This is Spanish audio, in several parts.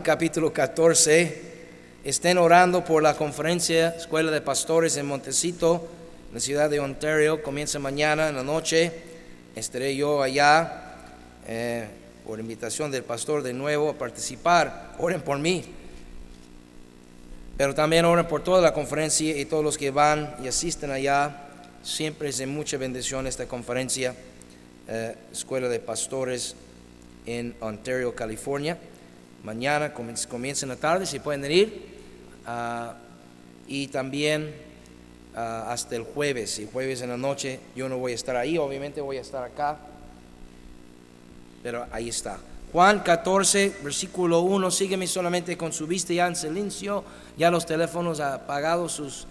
Capítulo 14. Estén orando por la conferencia Escuela de Pastores en Montecito, en la ciudad de Ontario. Comienza mañana en la noche. Estaré yo allá eh, por invitación del pastor de nuevo a participar. Oren por mí. Pero también oren por toda la conferencia y todos los que van y asisten allá. Siempre es de mucha bendición esta conferencia, eh, Escuela de Pastores en Ontario, California. Mañana comienza en la tarde, si pueden ir. Ah, y también ah, hasta el jueves. Y jueves en la noche yo no voy a estar ahí, obviamente voy a estar acá. Pero ahí está. Juan 14, versículo 1. Sígueme solamente con su vista ya en silencio. Ya los teléfonos apagados, sus,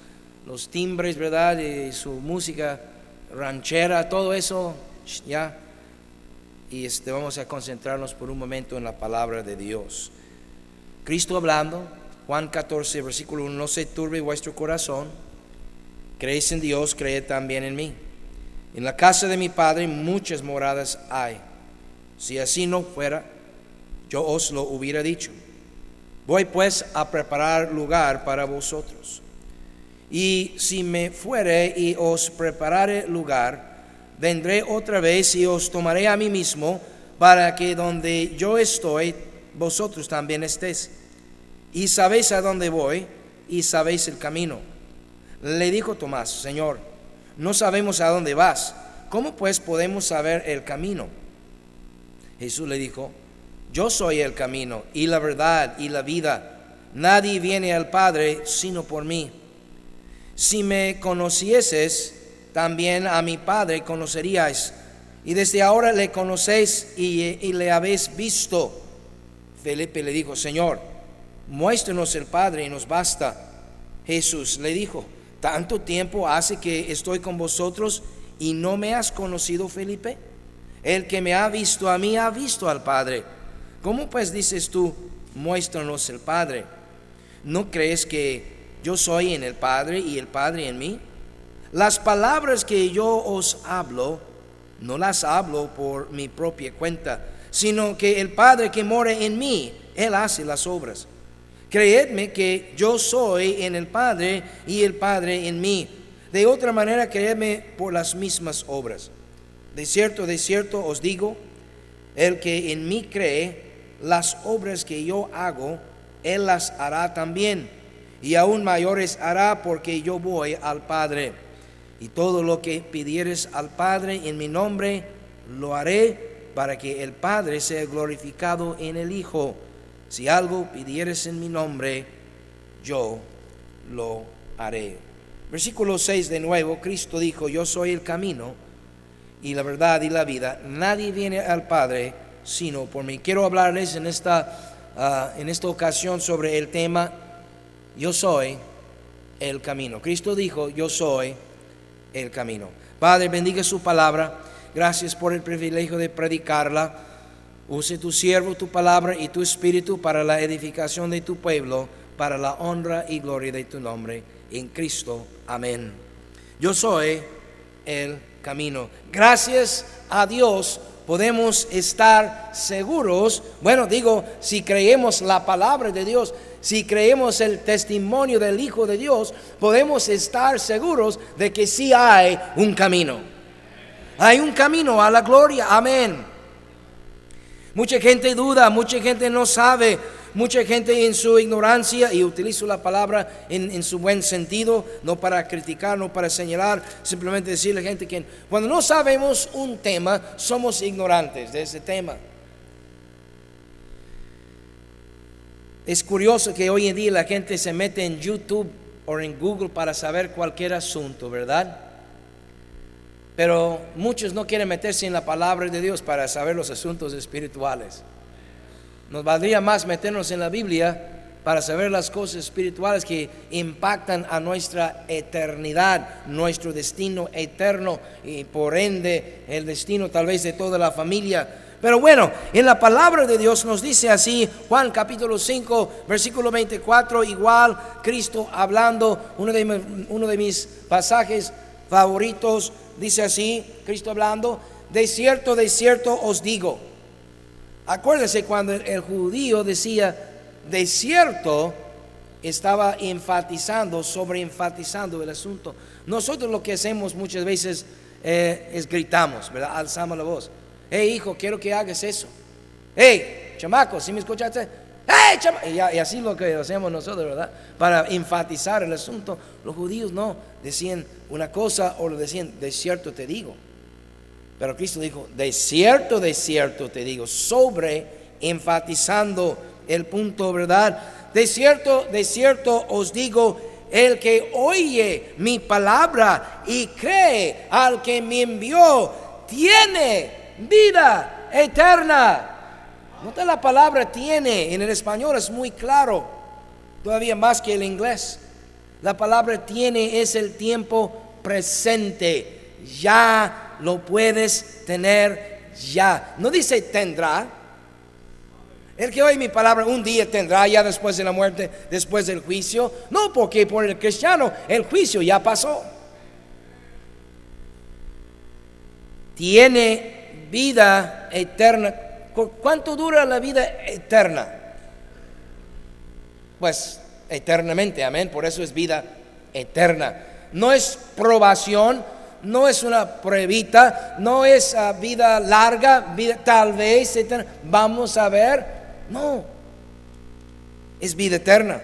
los timbres, ¿verdad? Y su música ranchera, todo eso. Ya y este, vamos a concentrarnos por un momento en la palabra de Dios. Cristo hablando, Juan 14, versículo 1, no se turbe vuestro corazón, creéis en Dios, creed también en mí. En la casa de mi Padre muchas moradas hay. Si así no fuera, yo os lo hubiera dicho. Voy pues a preparar lugar para vosotros. Y si me fuere y os preparare lugar, vendré otra vez y os tomaré a mí mismo, para que donde yo estoy, vosotros también estéis. Y sabéis a dónde voy y sabéis el camino. Le dijo Tomás, Señor, no sabemos a dónde vas, ¿cómo pues podemos saber el camino? Jesús le dijo, yo soy el camino y la verdad y la vida. Nadie viene al Padre sino por mí. Si me conocieses, también a mi Padre conoceríais. Y desde ahora le conocéis y, le habéis visto. Felipe le dijo, Señor, muéstrenos el Padre y nos basta. Jesús le dijo, ¿tanto tiempo hace que estoy con vosotros y no me has conocido, Felipe? El que me ha visto a mí ha visto al Padre. ¿Cómo pues dices tú, muéstranos el Padre? ¿No crees que yo soy en el Padre y el Padre en mí? Las palabras que yo os hablo, no las hablo por mi propia cuenta, sino que el Padre que mora en mí, Él hace las obras. Creedme que yo soy en el Padre y el Padre en mí. De otra manera, creedme por las mismas obras. De cierto, de cierto os digo, el que en mí cree, las obras que yo hago, Él las hará también. Y aún mayores hará porque yo voy al Padre. Y todo lo que pidieres al Padre en mi nombre, lo haré para que el Padre sea glorificado en el Hijo. Si algo pidieres en mi nombre, yo lo haré. Versículo 6 de nuevo, Cristo dijo, yo soy el camino y la verdad y la vida. Nadie viene al Padre sino por mí. Quiero hablarles en esta, ah, en esta ocasión sobre el tema, yo soy el camino. Cristo dijo, yo soy el camino. Padre, bendiga su palabra. Gracias por el privilegio de predicarla. Use tu siervo, tu palabra y tu espíritu para la edificación de tu pueblo, para la honra y gloria de tu nombre. En Cristo. Amén. Yo soy el camino. Gracias a Dios podemos estar seguros, bueno, digo, si creemos la palabra de Dios, si creemos el testimonio del Hijo de Dios, podemos estar seguros de que sí hay un camino. Hay un camino a la gloria, amén. Mucha gente duda, mucha gente no sabe, mucha gente en su ignorancia, y utilizo la palabra en, su buen sentido, no para criticar, no para señalar, simplemente decirle a gente que cuando no sabemos un tema, somos ignorantes de ese tema. Es curioso que hoy en día la gente se mete en YouTube o en Google para saber cualquier asunto, ¿verdad? Pero muchos no quieren meterse en la palabra de Dios para saber los asuntos espirituales. Nos valdría más meternos en la Biblia para saber las cosas espirituales que impactan a nuestra eternidad, nuestro destino eterno y por ende el destino tal vez de toda la familia pero bueno, en la palabra de Dios nos dice así, Juan capítulo 5, versículo 24, igual Cristo hablando, uno de, uno de mis pasajes favoritos, dice así, Cristo hablando, de cierto, de cierto os digo. Acuérdense cuando el judío decía, de cierto estaba enfatizando, sobre enfatizando el asunto. Nosotros lo que hacemos muchas veces eh, es gritamos, ¿verdad? Alzamos la voz. Hey, hijo, quiero que hagas eso. Hey, chamaco, si me escuchaste? Hey, chamaco. Y, y así lo que hacemos nosotros, ¿verdad? Para enfatizar el asunto. Los judíos no decían una cosa o lo decían, de cierto te digo. Pero Cristo dijo, de cierto, de cierto te digo, sobre enfatizando el punto, ¿verdad? De cierto, de cierto os digo, el que oye mi palabra y cree al que me envió, tiene vida eterna. Nota la palabra tiene, en el español es muy claro, todavía más que el inglés. La palabra tiene es el tiempo presente. Ya lo puedes tener ya. No dice tendrá, el que oye mi palabra un día tendrá ya después de la muerte, después del juicio. No, porque por el cristiano el juicio ya pasó. Tiene vida eterna. ¿Cuánto dura la vida eterna? Pues eternamente, amén. Por eso es vida eterna. No es probación, no es una pruebita, no es ah, vida larga, vida tal vez eterna. Vamos a ver no, es vida eterna.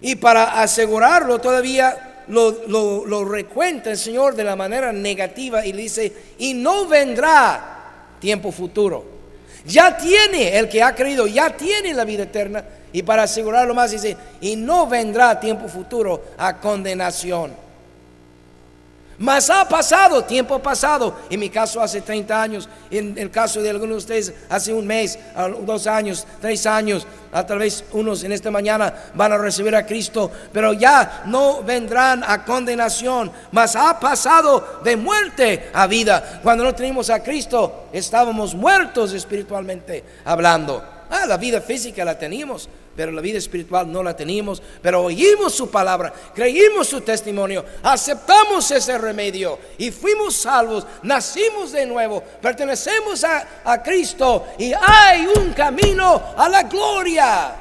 Y para asegurarlo todavía lo, lo, recuenta el Señor de la manera negativa y dice, y no vendrá tiempo futuro. Ya tiene el que ha creído, ya tiene la vida eterna. Y para asegurarlo más dice, y no vendrá tiempo futuro a condenación mas ha pasado, tiempo pasado. En mi caso hace 30 años, en el caso de algunos de ustedes hace un mes, dos años, tres años. A vez unos en esta mañana van a recibir a Cristo, pero ya no vendrán a condenación, mas ha pasado de muerte a vida. Cuando no tenemos a Cristo, estábamos muertos espiritualmente hablando. Ah, la vida física la teníamos, pero la vida espiritual no la teníamos. Pero oímos su palabra, creímos su testimonio, aceptamos ese remedio y fuimos salvos, nacimos de nuevo, pertenecemos a, a Cristo y hay un camino a la gloria.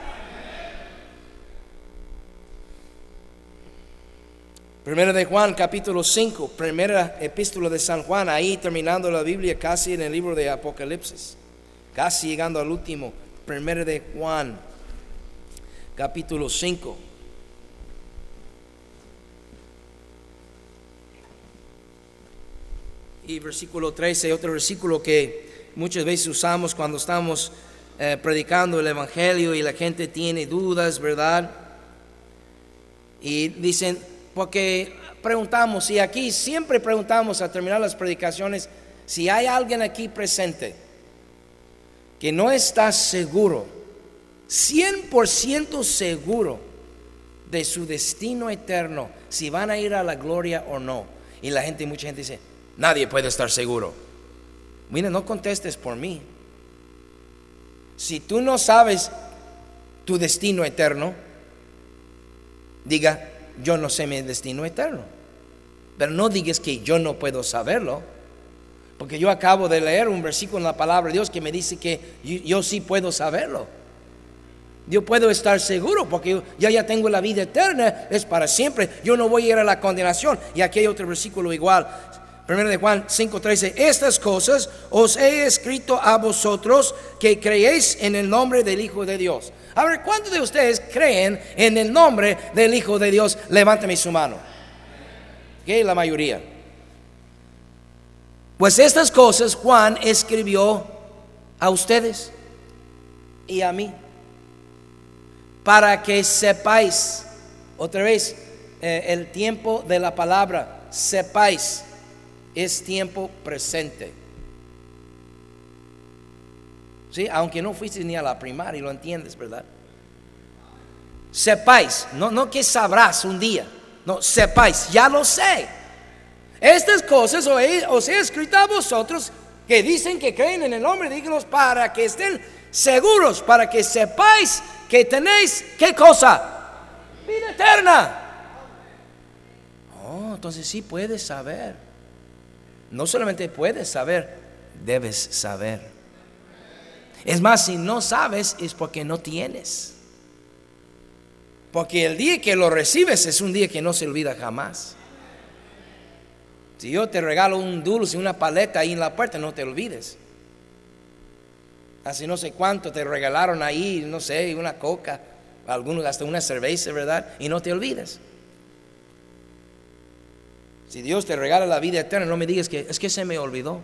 Primera de Juan, capítulo 5, primera epístola de San Juan, ahí terminando la Biblia, casi en el libro de Apocalipsis, casi llegando al último Primero de Juan, capítulo 5. Y versículo 13, otro versículo que muchas veces usamos cuando estamos eh, predicando el Evangelio y la gente tiene dudas, ¿verdad? Y dicen, porque preguntamos, y aquí siempre preguntamos a terminar las predicaciones, si hay alguien aquí presente que no está seguro, 100% seguro de su destino eterno, si van a ir a la gloria o no. Y la gente, mucha gente dice, nadie puede estar seguro. Mira, no contestes por mí. Si tú no sabes tu destino eterno, diga, yo no sé mi destino eterno. Pero no digas que yo no puedo saberlo. Porque yo acabo de leer un versículo en la palabra de Dios que me dice que yo, sí puedo saberlo. Yo puedo estar seguro porque ya tengo la vida eterna, es para siempre. Yo no voy a ir a la condenación. Y aquí hay otro versículo igual. Primero de Juan 5:13, estas cosas os he escrito a vosotros que creéis en el nombre del Hijo de Dios. A ver, ¿cuántos de ustedes creen en el nombre del Hijo de Dios? Levántame su mano. Que la mayoría. Pues estas cosas Juan escribió a ustedes y a mí, para que sepáis, otra vez, eh, el tiempo de la palabra, sepáis, es tiempo presente. ¿Sí? Aunque no fuiste ni a la primaria, lo entiendes, ¿verdad? Sepáis, no, no que sabrás un día, no, sepáis, ya lo sé. Estas cosas os he, escrito a vosotros que dicen que creen en el nombre de Dios para que estén seguros, para que sepáis que tenéis qué cosa? Vida eterna. Oh, entonces sí puedes saber. No solamente puedes saber, debes saber. Es más, si no sabes es porque no tienes. Porque el día que lo recibes es un día que no se olvida jamás. Si yo te regalo un dulce, una paleta ahí en la puerta, no te olvides. Así no sé cuánto te regalaron ahí, no sé, una coca, algunos hasta una cerveza, ¿verdad? Y no te olvides. Si Dios te regala la vida eterna, no me digas que es que se me olvidó.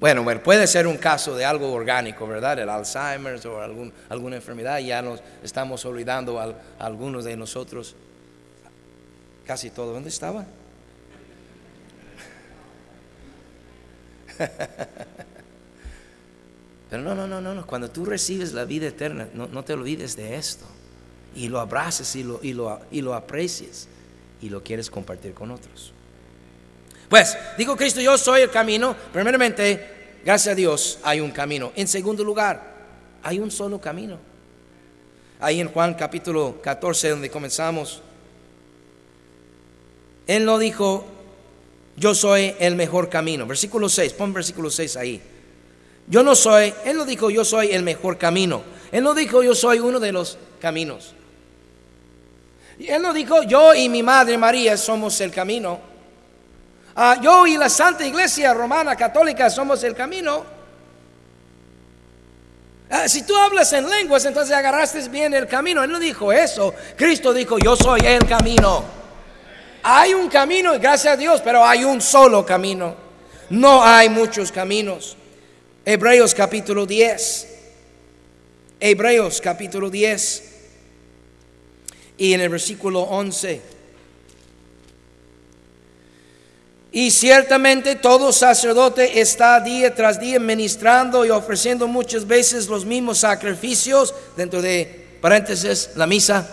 Bueno, puede ser un caso de algo orgánico, ¿verdad? El Alzheimer o algún, alguna enfermedad, ya nos estamos olvidando a, algunos de nosotros. Casi todo. ¿Dónde estaba? Pero no, no, no, no, cuando tú recibes la vida eterna, no, te olvides de esto. Y lo abraces y lo, y, lo, y lo aprecies y lo quieres compartir con otros. Pues, digo Cristo, yo soy el camino. Primeramente, gracias a Dios hay un camino. En segundo lugar, hay un solo camino. Ahí en Juan capítulo 14, donde comenzamos, Él no dijo, yo soy el mejor camino. Versículo 6, pon versículo 6 ahí. Yo no soy, Él no dijo yo soy el mejor camino. Él no dijo yo soy uno de los caminos. Él no dijo yo y mi madre María somos el camino. Ah, yo y la Santa Iglesia Romana Católica somos el camino. Ah, si tú hablas en lenguas, entonces agarraste bien el camino. Él no dijo eso. Cristo dijo yo soy el camino. Hay un camino, gracias a Dios, pero hay un solo camino. No hay muchos caminos. Hebreos capítulo 10. Hebreos capítulo 10. Y en el versículo 11. Y ciertamente todo sacerdote está día tras día ministrando y ofreciendo muchas veces los mismos sacrificios, dentro de paréntesis, la misa,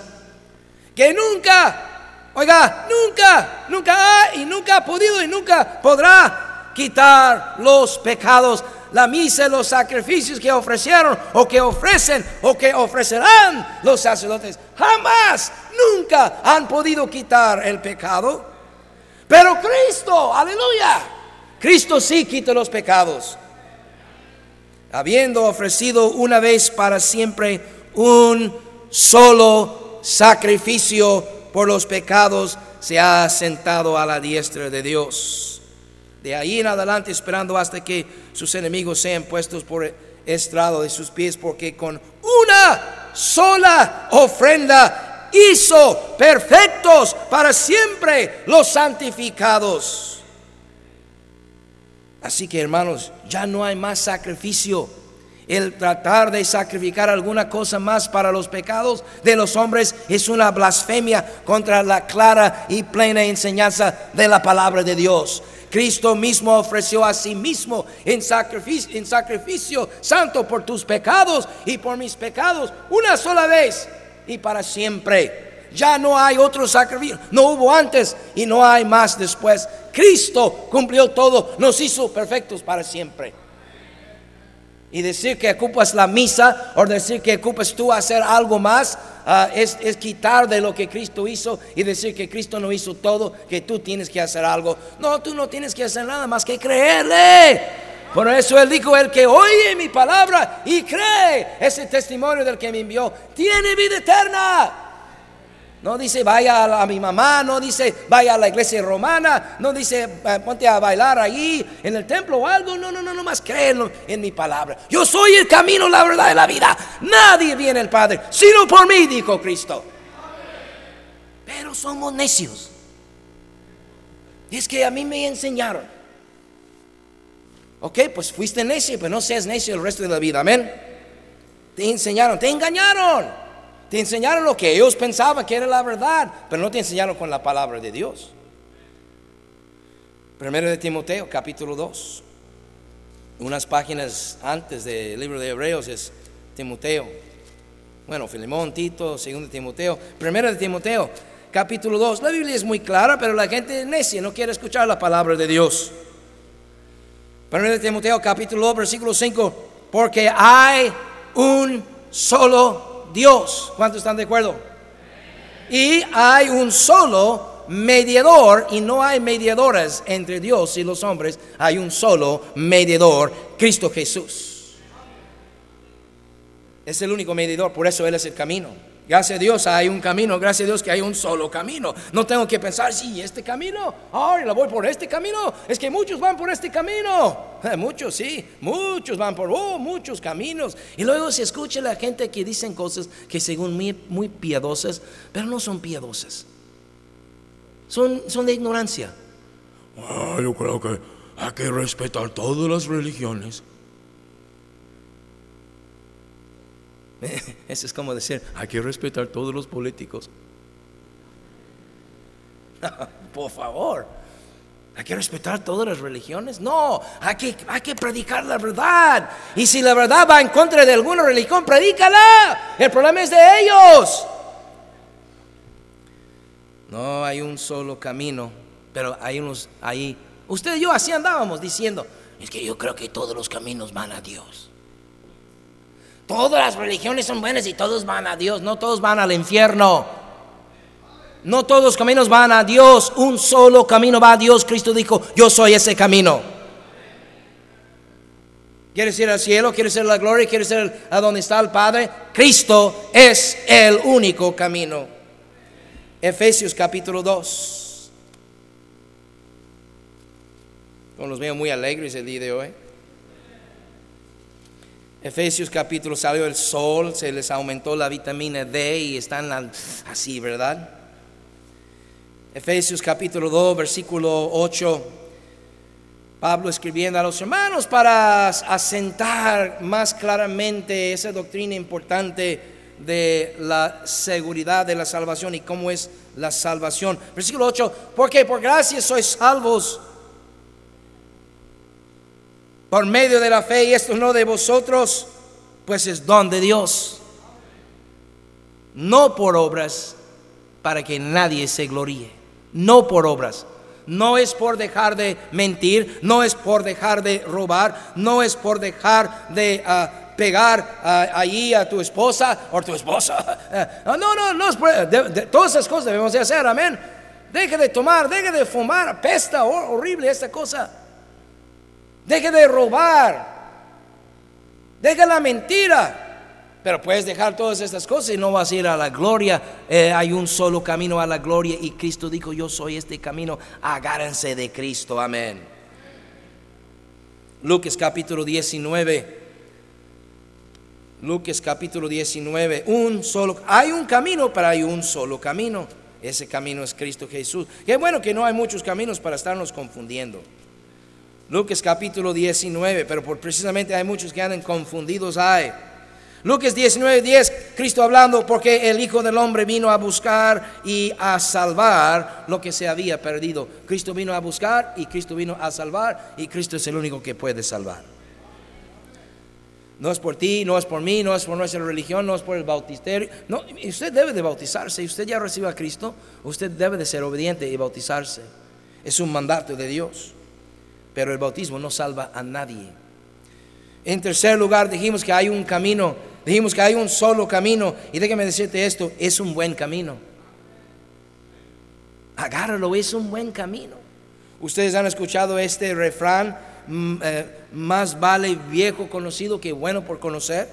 que nunca, oiga, nunca, nunca ha y nunca ha podido y nunca podrá quitar los pecados la misa, los sacrificios que ofrecieron o que ofrecen o que ofrecerán los sacerdotes, jamás, nunca han podido quitar el pecado. Pero Cristo, aleluya, Cristo sí quita los pecados. Habiendo ofrecido una vez para siempre un solo sacrificio por los pecados, se ha sentado a la diestra de Dios de ahí en adelante esperando hasta que sus enemigos sean puestos por estrado de sus pies, porque con una sola ofrenda hizo perfectos para siempre los santificados. Así que hermanos, ya no hay más sacrificio. El tratar de sacrificar alguna cosa más para los pecados de los hombres es una blasfemia contra la clara y plena enseñanza de la palabra de Dios. Cristo mismo ofreció a sí mismo en sacrificio, en sacrificio santo por tus pecados y por mis pecados una sola vez y para siempre. Ya no hay otro sacrificio, no hubo antes y no hay más después. Cristo cumplió todo, nos hizo perfectos para siempre. Y decir que ocupas la misa o decir que ocupas tú hacer algo más ah, es, es, quitar de lo que Cristo hizo y decir que Cristo no hizo todo, que tú tienes que hacer algo. No, tú no tienes que hacer nada más que creerle. Por eso Él dijo, el que oye mi palabra y cree ese testimonio del que me envió, tiene vida eterna. No dice vaya a, mi mamá, no dice vaya a la iglesia romana, no dice ponte a bailar ahí en el templo o algo. No, no, no, no más créelo en mi palabra. Yo soy el camino, la verdad y la vida. Nadie viene al Padre sino por mí, dijo Cristo. Pero somos necios. Es que a mí me enseñaron. Ok, pues fuiste necio, pero no seas necio el resto de la vida. Amén. Te enseñaron, te engañaron. Te enseñaron lo que ellos pensaban que era la verdad, pero no te enseñaron con la palabra de Dios. Primero de Timoteo, capítulo 2. Unas páginas antes del libro de Hebreos es Timoteo. Bueno, Filemón, Tito, segundo de Timoteo. Primero de Timoteo, capítulo 2. La Biblia es muy clara, pero la gente necia, no quiere escuchar la palabra de Dios. Primero de Timoteo, capítulo 2, versículo 5. Porque hay un solo Dios. ¿Cuántos están de acuerdo? Y hay un solo mediador y no hay mediadores entre Dios y los hombres. Hay un solo mediador, Cristo Jesús. Es el único mediador, por eso Él es el camino. Gracias a Dios hay un camino, gracias a Dios que hay un solo camino. No tengo que pensar, sí, este camino, ay, la voy por este camino. Es que muchos van por este camino. muchos, sí, muchos van por oh, muchos caminos. Y luego se escucha la gente que dicen cosas que según mí muy piadosas, pero no son piadosas. Son, son de ignorancia. Ah, yo creo que hay que respetar todas las religiones. Eso es como decir, hay que respetar todos los políticos. Por favor, hay que respetar todas las religiones. No, hay que, hay que predicar la verdad. Y si la verdad va en contra de alguna religión, predícala. El problema es de ellos. No hay un solo camino, pero hay unos ahí. Usted y yo así andábamos diciendo, es que yo creo que todos los caminos van a Dios. Todas las religiones son buenas y todos van a Dios, no todos van al infierno. No todos los caminos van a Dios, un solo camino va a Dios. Cristo dijo, yo soy ese camino. ¿Quieres ir al cielo? ¿Quieres ir a la gloria? ¿Quieres ir a donde está el Padre? Cristo es el único camino. Efesios capítulo 2. los veo muy alegres el día de hoy. Efesios capítulo salió el sol, se les aumentó la vitamina D y están así, ¿verdad? Efesios capítulo 2, versículo 8. Pablo escribiendo a los hermanos para asentar más claramente esa doctrina importante de la seguridad de la salvación y cómo es la salvación. Versículo 8, porque por gracia sois salvos por medio de la fe, y esto no de vosotros, pues es don de Dios. No por obras, para que nadie se gloríe. No por obras. No es por dejar de mentir, no es por dejar de robar, no es por dejar de ah, pegar ah, allí a tu esposa o tu esposa. Ah, no, no, no, es por, todas esas cosas debemos de hacer, amén. Deje de tomar, deje de fumar, apesta horrible esta cosa. Deje de robar. Deje la mentira. Pero puedes dejar todas estas cosas y no vas a ir a la gloria. Eh, hay un solo camino a la gloria y Cristo dijo, yo soy este camino. Agárrense de Cristo. Amén. Lucas capítulo 19. Lucas capítulo 19. Un solo, hay un camino, pero hay un solo camino. Ese camino es Cristo Jesús. Qué bueno que no hay muchos caminos para estarnos confundiendo. Lucas capítulo 19, pero por precisamente hay muchos que andan confundidos ahí. Lucas 19, 10, Cristo hablando, porque el Hijo del Hombre vino a buscar y a salvar lo que se había perdido. Cristo vino a buscar y Cristo vino a salvar y Cristo es el único que puede salvar. No es por ti, no es por mí, no es por nuestra religión, no es por el bautisterio. No, usted debe de bautizarse. Usted ya recibe a Cristo, usted debe de ser obediente y bautizarse. Es un mandato de Dios pero el bautismo no salva a nadie. En tercer lugar, dijimos que hay un camino, dijimos que hay un solo camino, y déjame decirte esto, es un buen camino. Agárralo, es un buen camino. Ustedes han escuchado este refrán, mm, eh, más vale viejo conocido que bueno por conocer.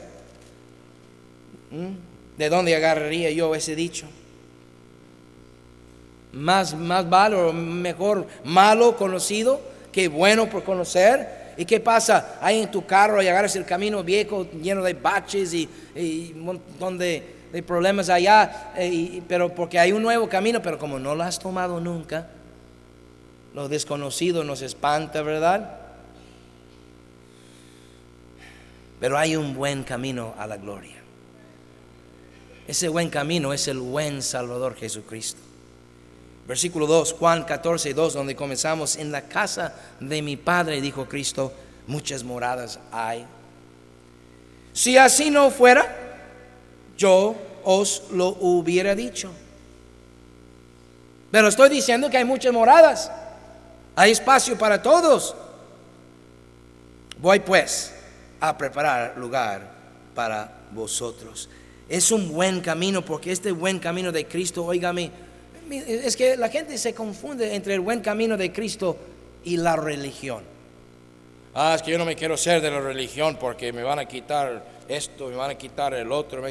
¿Mm? ¿De dónde agarraría yo ese dicho? Más, más vale o mejor malo conocido qué bueno por conocer. ¿Y qué pasa? Ahí en tu carro y el camino viejo lleno de baches y, un montón de, problemas allá, eh, pero porque hay un nuevo camino, pero como no lo has tomado nunca, lo desconocido nos espanta, ¿verdad? Pero hay un buen camino a la gloria. Ese buen camino es el buen Salvador Jesucristo. Versículo 2, Juan 14, 2, donde comenzamos, en la casa de mi Padre, dijo Cristo, muchas moradas hay. Si así no fuera, yo os lo hubiera dicho. Pero estoy diciendo que hay muchas moradas, hay espacio para todos. Voy pues a preparar lugar para vosotros. Es un buen camino porque este buen camino de Cristo, oígame, es que la gente se confunde entre el buen camino de Cristo y la religión. Ah, es que yo no me quiero ser de la religión porque me van a quitar esto, me van a quitar el otro.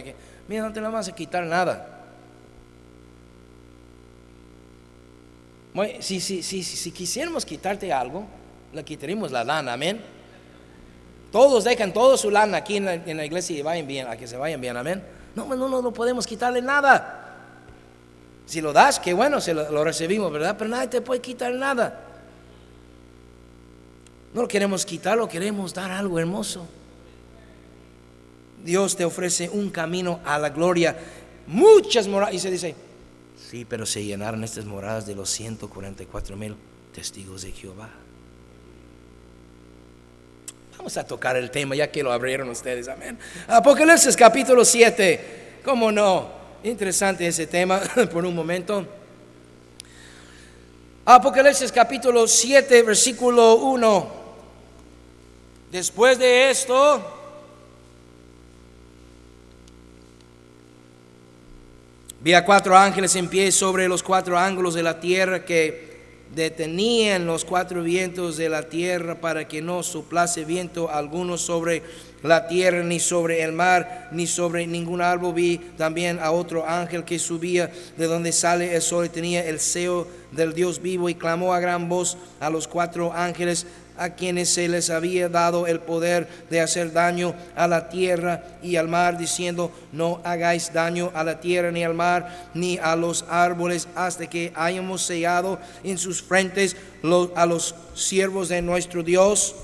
Mira, no te la vas a quitar nada. Si, si, si, si quisiéramos quitarte algo, le quitaríamos la lana, amén. Todos dejan toda su lana aquí en la, iglesia y vayan bien, a que se vayan bien, amén. No, no, no, no podemos quitarle nada. Si lo das, qué bueno, se lo, lo recibimos, ¿verdad? Pero nadie te puede quitar nada. No lo queremos quitar, lo queremos dar algo hermoso. Dios te ofrece un camino a la gloria. Muchas moradas. Y se dice, sí, pero se llenaron estas moradas de los 144 mil testigos de Jehová. Vamos a tocar el tema ya que lo abrieron ustedes. Amén. Apocalipsis capítulo 7. ¿Cómo no? Interesante ese tema por un momento. Apocalipsis capítulo 7, versículo 1. Después de esto, Vi a cuatro ángeles en pie sobre los cuatro ángulos de la tierra que detenían los cuatro vientos de la tierra para que no soplase viento alguno sobre la tierra, ni sobre el mar, ni sobre ningún árbol. Vi también a otro ángel que subía de donde sale el sol y tenía el seo del Dios vivo y clamó a gran voz a los cuatro ángeles a quienes se les había dado el poder de hacer daño a la tierra y al mar, diciendo, no hagáis daño a la tierra ni al mar ni a los árboles hasta que hayamos sellado en sus frentes a los siervos de nuestro Dios.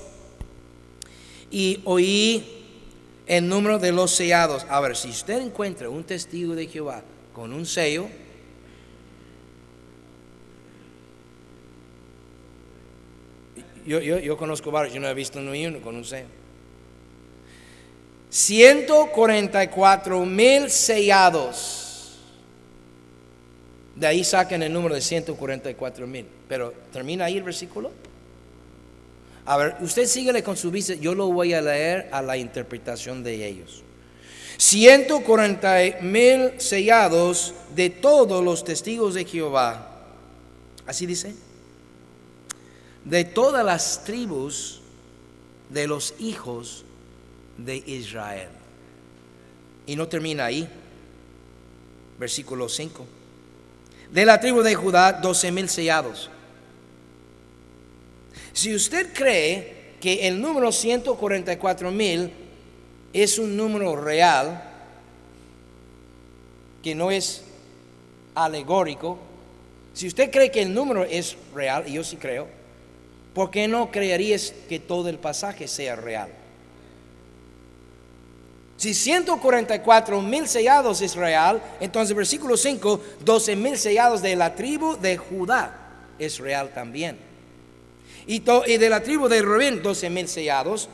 Y oí el número de los sellados. A ver, si usted encuentra un testigo de Jehová con un sello, Yo, yo, yo conozco varios, yo no he visto ni uno con un sello. 144 mil sellados. De ahí sacan el número de 144 mil. Pero termina ahí el versículo. A ver, usted síguele con su vista, yo lo voy a leer a la interpretación de ellos. 140 mil sellados de todos los testigos de Jehová. Así dice de todas las tribus de los hijos de Israel. Y no termina ahí. Versículo 5. De la tribu de Judá, 12 mil sellados. Si usted cree que el número 144 mil es un número real, que no es alegórico, si usted cree que el número es real, y yo sí creo, ¿por qué no creerías que todo el pasaje sea real? Si 144 mil sellados es real, entonces versículo 5, 12 mil sellados de la tribu de Judá es real también. Y, de la tribu de Rubén, 12 mil sellados.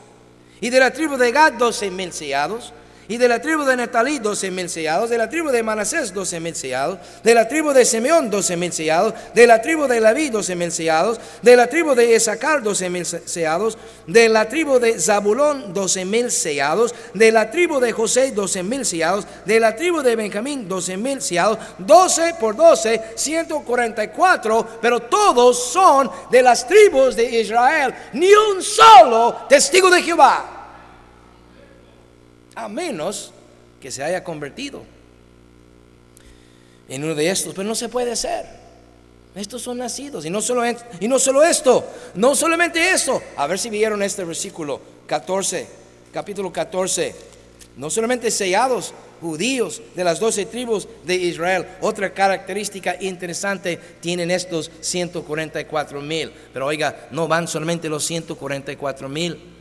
Y de la tribu de Gad, 12 mil sellados. Y de la tribu de Netalí, doce mil sellados. De la tribu de Manasés, doce mil sellados. De la tribu de Simeón, doce mil sellados. De la tribu de Leví, doce mil sellados. De la tribu de Esacar, doce mil sellados. De la tribu de Zabulón, doce mil sellados. De la tribu de José, doce mil sellados. De la tribu de Benjamín, doce mil sellados. Doce por doce, ciento cuarenta y cuatro. Pero todos son de las tribus de Israel. Ni un solo testigo de Jehová a menos que se haya convertido en uno de estos, pero no se puede ser. Estos son nacidos y no solo, y no solo esto, no solamente esto. A ver si vieron este versículo 14, capítulo 14. No solamente sellados judíos de las doce tribus de Israel. Otra característica interesante tienen estos 144 mil. Pero oiga, no van solamente los 144 mil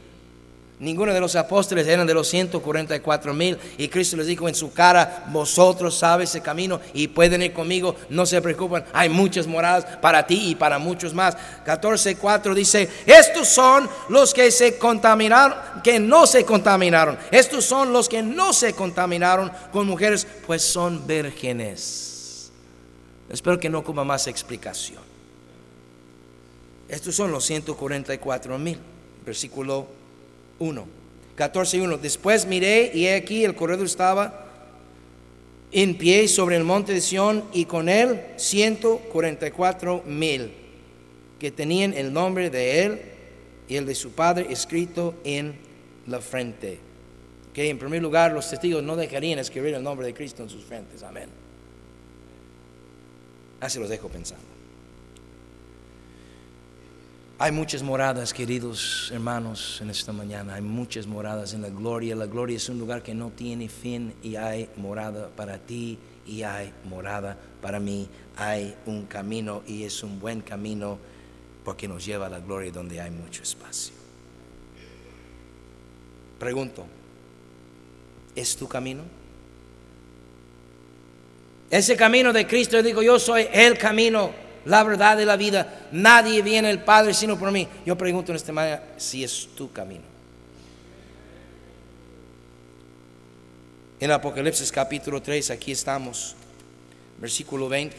Ninguno de los apóstoles eran de los 144 mil. Y Cristo les dijo en su cara, vosotros sabes el camino y pueden ir conmigo, no se preocupen. Hay muchas moradas para ti y para muchos más. 14.4 dice, estos son los que se contaminaron, que no se contaminaron. Estos son los que no se contaminaron con mujeres, pues son vírgenes. Espero que no coma más explicación. Estos son los 144 mil. Versículo 1. 14 y 1. Después miré y he aquí el corredor estaba en pie sobre el monte de Sión y con él 144 mil que tenían el nombre de él y el de su padre escrito en la frente. Que en primer lugar los testigos no dejarían escribir el nombre de Cristo en sus frentes. Amén. Así los dejo pensando. Hay muchas moradas, queridos hermanos, en esta mañana. Hay muchas moradas en la gloria. La gloria es un lugar que no tiene fin y hay morada para ti y hay morada para mí. Hay un camino y es un buen camino porque nos lleva a la gloria donde hay mucho espacio. Pregunto, ¿es tu camino? Ese camino de Cristo, yo digo, yo soy el camino, la verdad de la vida. Nadie viene al Padre sino por mí. Yo pregunto en esta manera si es tu camino. En Apocalipsis capítulo 3, aquí estamos, versículo 20.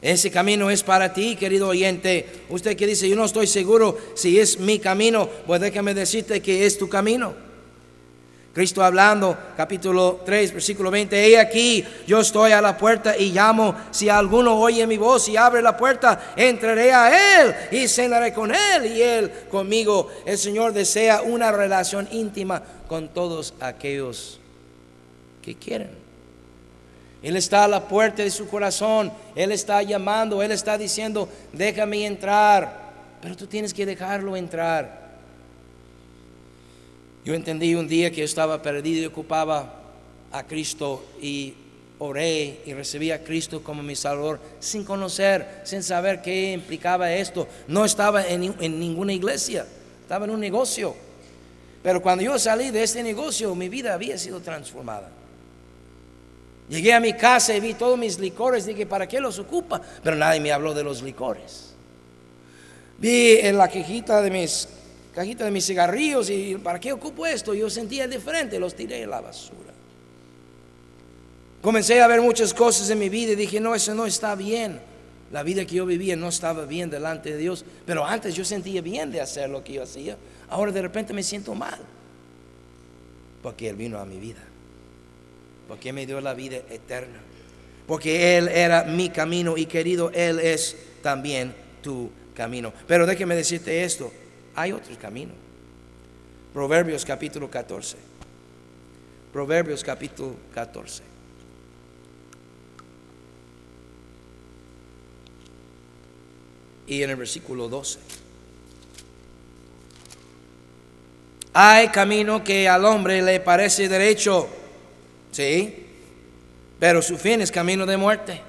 Ese camino es para ti, querido oyente. Usted que dice, yo no estoy seguro si es mi camino, pues déjame decirte que es tu camino. Cristo hablando, capítulo 3, versículo 20, he aquí, yo estoy a la puerta y llamo, si alguno oye mi voz y abre la puerta, entraré a él y cenaré con él y él conmigo. El Señor desea una relación íntima con todos aquellos que quieren. Él está a la puerta de su corazón, Él está llamando, Él está diciendo, déjame entrar, pero tú tienes que dejarlo entrar. Yo entendí un día que yo estaba perdido y ocupaba a Cristo y oré y recibí a Cristo como mi Salvador sin conocer, sin saber qué implicaba esto. No estaba en, en, ninguna iglesia, estaba en un negocio. Pero cuando yo salí de este negocio, mi vida había sido transformada. Llegué a mi casa y vi todos mis licores, dije, ¿para qué los ocupa? Pero nadie me habló de los licores. Vi en la quejita de mis cajita de mis cigarrillos y ¿para qué ocupo esto? Yo sentía diferente, los tiré en la basura. Comencé a ver muchas cosas en mi vida y dije, no, eso no está bien. La vida que yo vivía no estaba bien delante de Dios, pero antes yo sentía bien de hacer lo que yo hacía. Ahora de repente me siento mal, porque Él vino a mi vida, porque me dio la vida eterna, porque Él era mi camino y querido, Él es también tu camino. Pero déjeme decirte esto, hay otro camino. Proverbios capítulo 14. Proverbios capítulo 14. Y en el versículo 12. Hay camino que al hombre le parece derecho, ¿sí? Pero su fin es camino de muerte.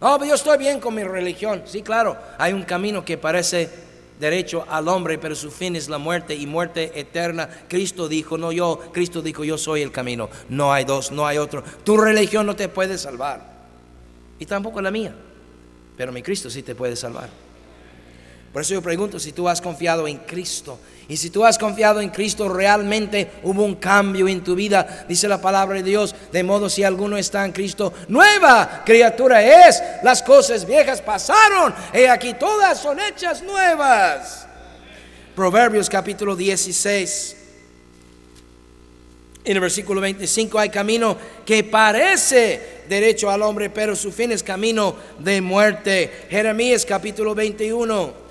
No, pero yo estoy bien con mi religión. Sí, claro, hay un camino que parece derecho al hombre, pero su fin es la muerte y muerte eterna. Cristo dijo, no yo, Cristo dijo, yo soy el camino. No hay dos, no hay otro. Tu religión no te puede salvar. Y tampoco la mía. Pero mi Cristo sí te puede salvar. Por eso yo pregunto si tú has confiado en Cristo. Y si tú has confiado en Cristo, realmente hubo un cambio en tu vida. Dice la palabra de Dios. De modo si alguno está en Cristo, nueva criatura es. Las cosas viejas pasaron. Y aquí todas son hechas nuevas. Proverbios capítulo 16. En el versículo 25 hay camino que parece derecho al hombre, pero su fin es camino de muerte. Jeremías capítulo 21.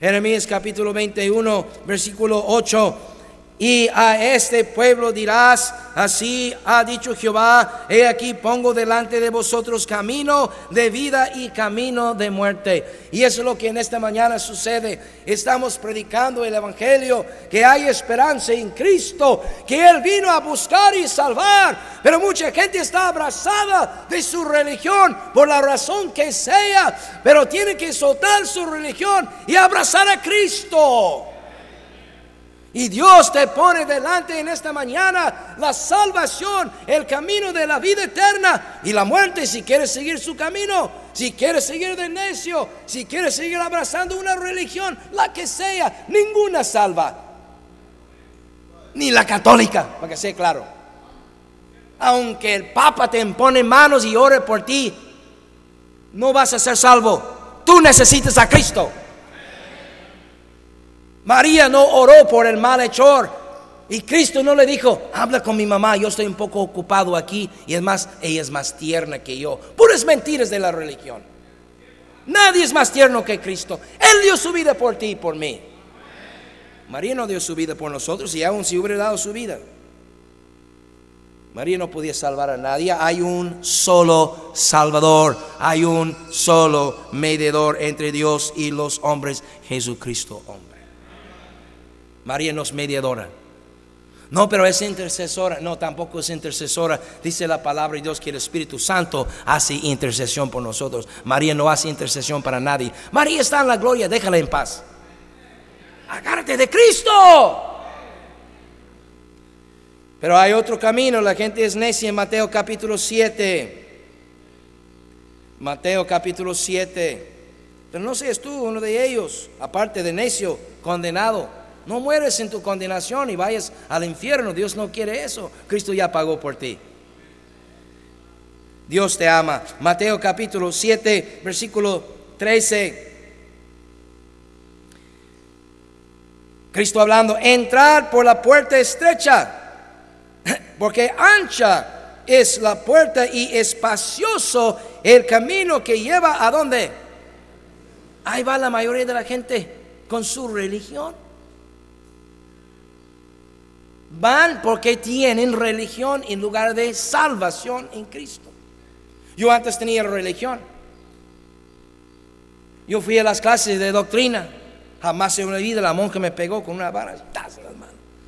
Jeremías capítulo 21, versículo 8. Y a este pueblo dirás, así ha dicho Jehová, he aquí pongo delante de vosotros camino de vida y camino de muerte. Y eso es lo que en esta mañana sucede. Estamos predicando el Evangelio, que hay esperanza en Cristo, que Él vino a buscar y salvar. Pero mucha gente está abrazada de su religión por la razón que sea, pero tiene que soltar su religión y abrazar a Cristo. Y Dios te pone delante en esta mañana la salvación, el camino de la vida eterna y la muerte si quieres seguir su camino, si quieres seguir de necio, si quieres seguir abrazando una religión, la que sea, ninguna salva. Ni la católica, para que sea claro. Aunque el Papa te impone manos y ore por ti, no vas a ser salvo. Tú necesitas a Cristo. María no oró por el malhechor. Y Cristo no le dijo, habla con mi mamá, yo estoy un poco ocupado aquí. Y es más, ella es más tierna que yo. Puras mentiras de la religión. Nadie es más tierno que Cristo. Él dio su vida por ti y por mí. María no dio su vida por nosotros y aún si hubiera dado su vida, María no podía salvar a nadie. Hay un solo Salvador, hay un solo mediador entre Dios y los hombres, Jesucristo hombre. María no es mediadora. No, pero es intercesora. No, tampoco es intercesora. Dice la palabra de Dios que el Espíritu Santo hace intercesión por nosotros. María no hace intercesión para nadie. María está en la gloria, déjala en paz. Agárrate de Cristo. Pero hay otro camino, la gente es necia en Mateo capítulo 7. Mateo capítulo 7. Pero no seas tú uno de ellos, aparte de necio, condenado. No mueres en tu condenación y vayas al infierno. Dios no quiere eso. Cristo ya pagó por ti. Dios te ama. Mateo capítulo 7, versículo 13. Cristo hablando, entrar por la puerta estrecha porque ancha es la puerta y espacioso el camino que lleva a dónde. Ahí va la mayoría de la gente con su religión. Van porque tienen religión en lugar de salvación en Cristo. Yo antes tenía religión. Yo fui a las clases de doctrina. Jamás en una vida la monja me pegó con una vara.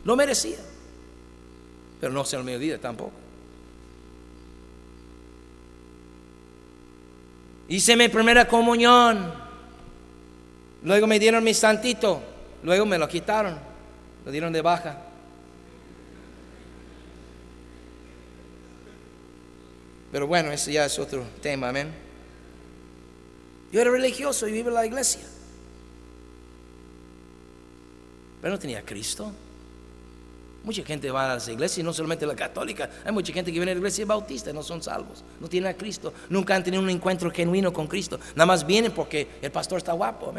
Lo merecía pero no sea el mediodía tampoco. Hice mi primera comunión, luego me dieron mi santito, luego me lo quitaron, lo dieron de baja. Pero bueno, ese ya es otro tema, amén. Yo era religioso y vivo en la iglesia. Pero no tenía Cristo. Mucha gente va a las iglesias, no solamente la católica, hay mucha gente que viene a la iglesia bautista, no son salvos, no tienen a Cristo, nunca han tenido un encuentro genuino con Cristo, nada más vienen porque el pastor está guapo,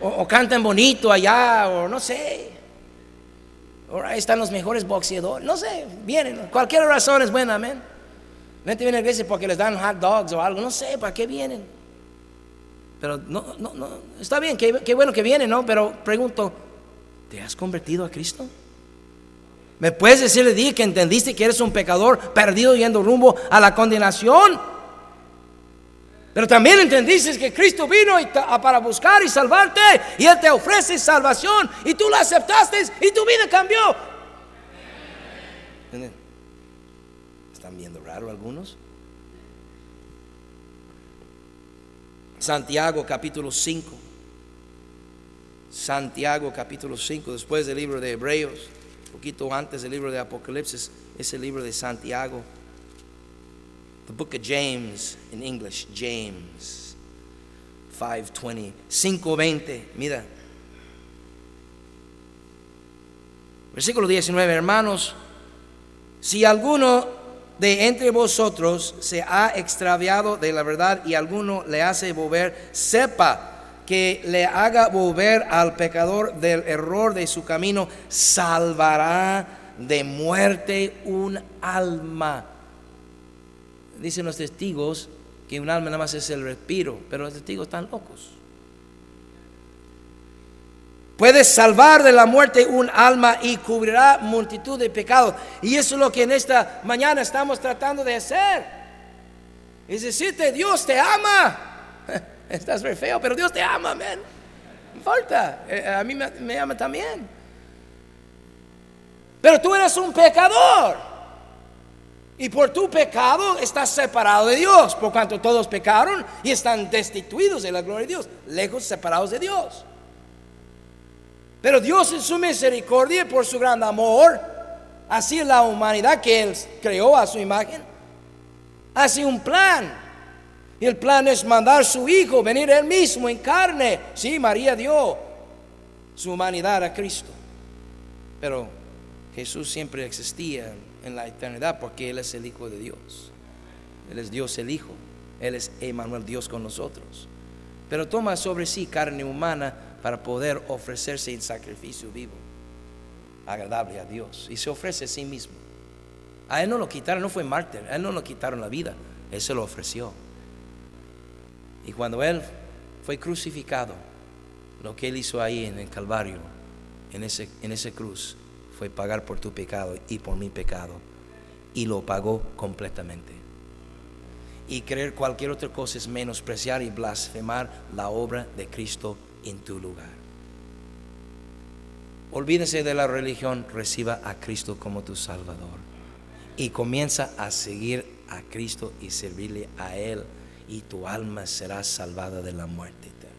o, cantan bonito allá, o no sé, ahí están los mejores boxeadores, no sé, vienen, cualquier razón es buena, amén. Gente viene a la iglesia porque les dan hot dogs o algo, no sé, ¿para qué vienen? Pero no, no, no, está bien, qué, qué bueno que vienen, ¿no? Pero pregunto, ¿Te has convertido a Cristo? ¿Me puedes decirle di que entendiste que eres un pecador perdido yendo rumbo a la condenación? Pero también entendiste que Cristo vino para buscar y salvarte y Él te ofrece salvación y tú la aceptaste y tu vida cambió. ¿Están viendo raro algunos? Santiago capítulo 5. Santiago capítulo 5, después del libro de Hebreos, poquito antes del libro de Apocalipsis, es el libro de Santiago. The book of James in English, James 5:20, 5:20, mira. Versículo 19, hermanos, si alguno de entre vosotros se ha extraviado de la verdad y alguno le hace volver, sepa que le haga volver al pecador del error de su camino, salvará de muerte un alma. Dicen los testigos que un alma nada más es el respiro, pero los testigos están locos. Puede salvar de la muerte un alma y cubrirá multitud de pecados. Y eso es lo que en esta mañana estamos tratando de hacer. Es decirte, Dios te ama. Estás muy feo, pero Dios te ama, amén. Falta, eh, a mí me, ama también. Pero tú eres un pecador. Y por tu pecado estás separado de Dios, por cuanto todos pecaron y están destituidos de la gloria de Dios, lejos, separados de Dios. Pero Dios en su misericordia, y por su gran amor, así la humanidad que Él creó a su imagen, hace un plan y el plan es mandar su Hijo, venir Él mismo en carne. Sí, María dio su humanidad a Cristo. Pero Jesús siempre existía en la eternidad porque Él es el Hijo de Dios. Él es Dios el Hijo. Él es Emmanuel, Dios con nosotros. Pero toma sobre sí carne humana para poder ofrecerse en sacrificio vivo, agradable a Dios. Y se ofrece a sí mismo. A Él no lo quitaron, no fue mártir, a Él no lo quitaron la vida, Él se lo ofreció. Y cuando Él fue crucificado, Lo que Él hizo ahí en el Calvario, en ese, en ese cruz, fue pagar por tu pecado y por mi pecado. Y lo pagó completamente. Y creer cualquier otra cosa es menospreciar y blasfemar la obra de Cristo en tu lugar. Olvídese de la religión, reciba a Cristo como tu Salvador. Y comienza a seguir a Cristo y servirle a Él. Y tu alma será salvada de la muerte eterna.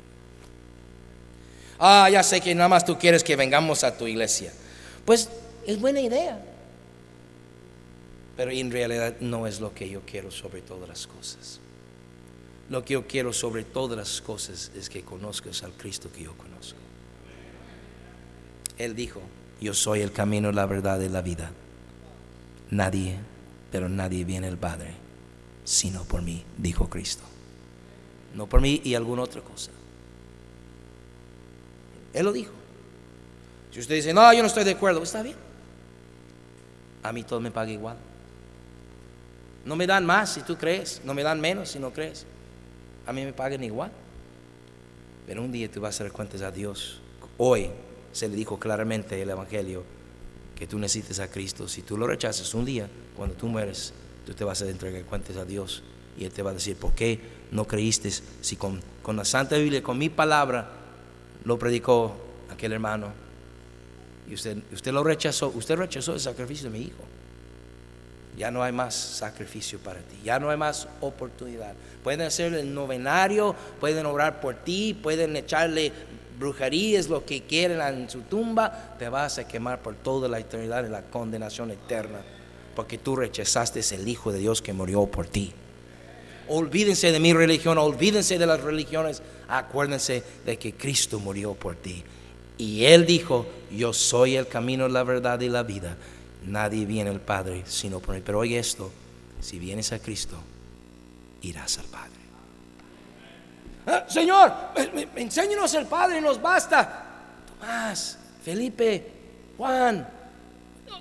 Ah, ya sé que nada más tú quieres que vengamos a tu iglesia. Pues es buena idea. Pero en realidad no es lo que yo quiero sobre todas las cosas. Lo que yo quiero sobre todas las cosas es que conozcas al Cristo que yo conozco. Él dijo, yo soy el camino, la verdad y la vida. Nadie, pero nadie viene al Padre, sino por mí, dijo Cristo. No por mí y alguna otra cosa. Él lo dijo. Si usted dice, no, yo no estoy de acuerdo, está bien. A mí todo me paga igual. No me dan más si tú crees, no me dan menos si no crees. A mí me pagan igual. Pero un día tú vas a dar cuentas a Dios. Hoy se le dijo claramente el Evangelio que tú necesitas a Cristo. Si tú lo rechazas un día, cuando tú mueres, tú te vas a entregar cuentas a Dios. Y Él te va a decir, ¿por qué no creíste si con, con la Santa Biblia, con mi palabra, lo predicó aquel hermano? Y usted, usted lo rechazó, usted rechazó el sacrificio de mi hijo. Ya no hay más sacrificio para ti, ya no hay más oportunidad. Pueden hacer el novenario, pueden orar por ti, pueden echarle brujerías, lo que quieran en su tumba, te vas a quemar por toda la eternidad en la condenación eterna, porque tú rechazaste el Hijo de Dios que murió por ti. Olvídense de mi religión, olvídense de las religiones, acuérdense de que Cristo murió por ti. Y Él dijo, yo soy el camino, la verdad y la vida. Nadie viene al Padre sino por mí. Pero oye esto, si vienes a Cristo, irás al Padre. Ah, señor, enséñanos el Padre, nos basta. Tomás, Felipe, Juan,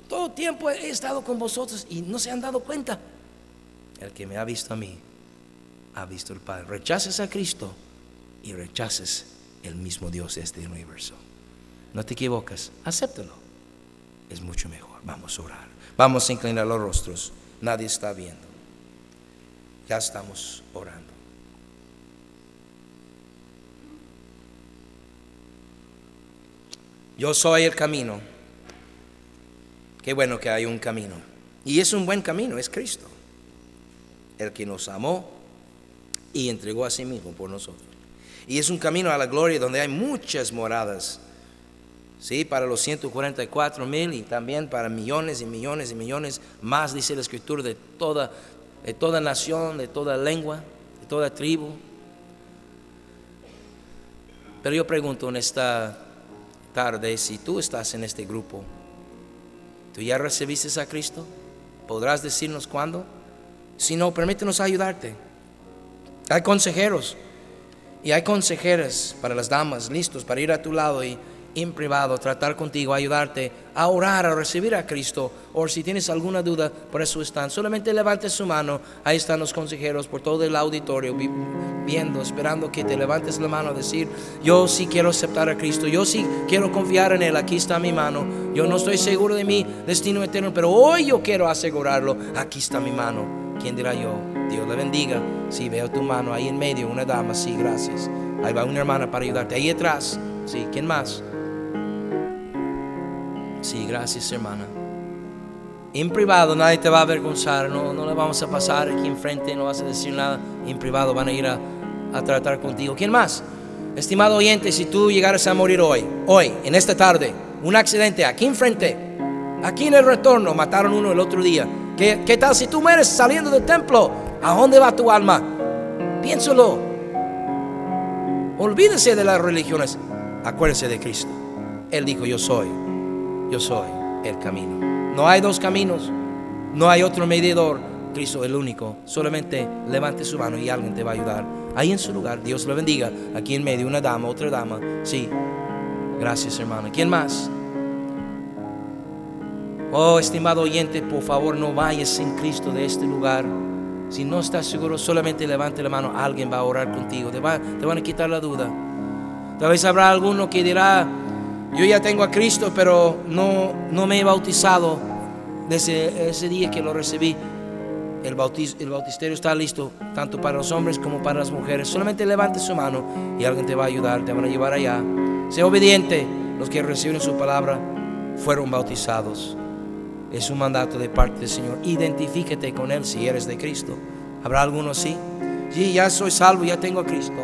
todo tiempo he estado con vosotros y no se han dado cuenta. El que me ha visto a mí, ha visto el Padre. Rechaces a Cristo y rechaces el mismo Dios de este universo. No te equivocas, acéptalo. Es mucho mejor. Vamos a orar. Vamos a inclinar los rostros. Nadie está viendo. Ya estamos orando. Yo soy el camino. Qué bueno que hay un camino. Y es un buen camino, es Cristo. El que nos amó y entregó a sí mismo por nosotros. Y es un camino a la gloria donde hay muchas moradas. Sí, para los 144 mil y también para millones y millones y millones más, dice la escritura, de toda, de toda nación, de toda lengua, de toda tribu. Pero yo pregunto en esta tarde, si tú estás en este grupo, ¿tú ya recibiste a Cristo? ¿Podrás decirnos cuándo? Si no, permítenos ayudarte. Hay consejeros y hay consejeras para las damas listos para ir a tu lado y en privado, tratar contigo, ayudarte a orar, a recibir a Cristo. O si tienes alguna duda, por eso están. Solamente levante su mano. Ahí están los consejeros por todo el auditorio, viendo, esperando que te levantes la mano, decir, yo sí quiero aceptar a Cristo, yo sí quiero confiar en Él, aquí está mi mano. Yo no estoy seguro de mi destino eterno, pero hoy yo quiero asegurarlo, aquí está mi mano. ¿Quién dirá yo? Dios le bendiga. Si veo tu mano ahí en medio, una dama, sí, gracias. Ahí va una hermana para ayudarte. Ahí atrás, sí, ¿quién más? Sí, gracias hermana. En privado nadie te va a avergonzar, no, no le vamos a pasar aquí enfrente, no vas a decir nada. En privado van a ir a, a tratar contigo. ¿Quién más? Estimado oyente, si tú llegaras a morir hoy, hoy, en esta tarde, un accidente aquí enfrente, aquí en el retorno, mataron uno el otro día. ¿Qué, qué tal si tú mueres saliendo del templo? ¿A dónde va tu alma? Piénsalo. Olvídese de las religiones. Acuérdese de Cristo. Él dijo, yo soy yo soy el camino. No hay dos caminos, no hay otro medidor. Cristo el único. Solamente levante su mano y alguien te va a ayudar. Ahí en su lugar, Dios lo bendiga. Aquí en medio, una dama, otra dama. Sí. Gracias, hermano. ¿Quién más? Oh, estimado oyente, por favor, no vayas sin Cristo de este lugar. Si no estás seguro, solamente levante la mano. Alguien va a orar contigo. Te, va, te van a quitar la duda. Tal vez habrá alguno que dirá, yo ya tengo a Cristo, pero no, no me he bautizado desde ese día que lo recibí. El, el bautisterio está listo tanto para los hombres como para las mujeres. Solamente levante su mano y alguien te va a ayudar, te van a llevar allá. Sea obediente. Los que reciben su palabra fueron bautizados. Es un mandato de parte del Señor. Identifíquete con Él si eres de Cristo. ¿Habrá alguno así? Sí, ya soy salvo, ya tengo a Cristo.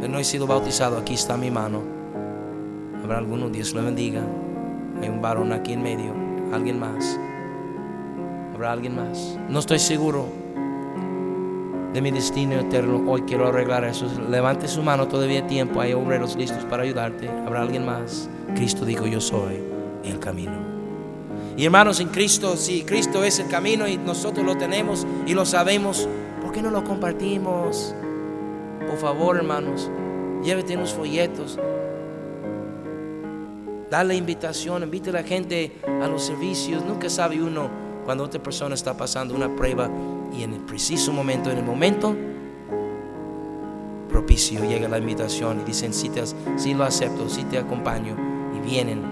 Pero no he sido bautizado. Aquí está mi mano. ¿Habrá? Dios lo bendiga. Hay un varón aquí en medio. ¿Alguien más? ¿Habrá alguien más? No estoy seguro de mi destino eterno. Hoy quiero arreglar eso. Levante su mano, todavía hay tiempo. Hay obreros listos para ayudarte. ¿Habrá alguien más? Cristo dijo, yo soy el camino. Y hermanos, en Cristo, si Cristo es el camino y nosotros lo tenemos y lo sabemos, ¿por qué no lo compartimos? Por favor, hermanos, llévete unos folletos. Dale invitación, invite a la gente a los servicios. Nunca sabe uno cuando otra persona está pasando una prueba y en el preciso momento, en el momento propicio, llega la invitación y dicen, si te, lo acepto, si te acompaño y vienen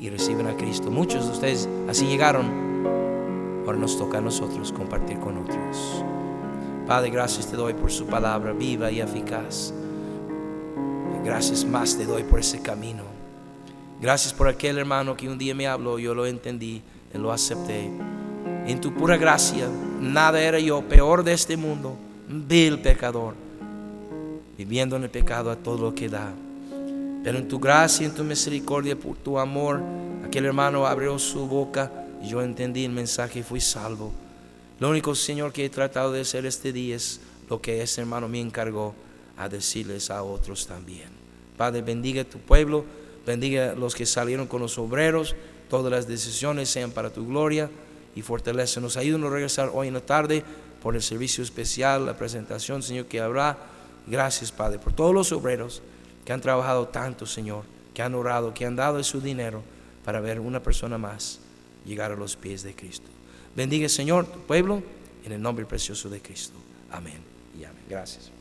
y reciben a Cristo. Muchos de ustedes así llegaron. Ahora nos toca a nosotros compartir con otros. Padre, gracias te doy por su palabra viva y eficaz. Gracias más te doy por ese camino. Gracias por aquel hermano que un día me habló, yo lo entendí y lo acepté. En tu pura gracia, nada era yo peor de este mundo, un vil pecador, viviendo en el pecado a todo lo que da. Pero en tu gracia, en tu misericordia, por tu amor, aquel hermano abrió su boca y yo entendí el mensaje y fui salvo. Lo único, Señor, que he tratado de hacer este día es lo que ese hermano me encargó a decirles a otros también. Padre, bendiga tu pueblo, bendiga los que salieron con los obreros, todas las decisiones sean para tu gloria y fortalecenos. Ayúdanos a regresar hoy en la tarde por el servicio especial, la presentación, Señor, que habrá. Gracias, Padre, por todos los obreros que han trabajado tanto, Señor, que han orado, que han dado su dinero para ver una persona más llegar a los pies de Cristo. Bendiga, Señor, tu pueblo, en el nombre precioso de Cristo. Amén y amén. Gracias.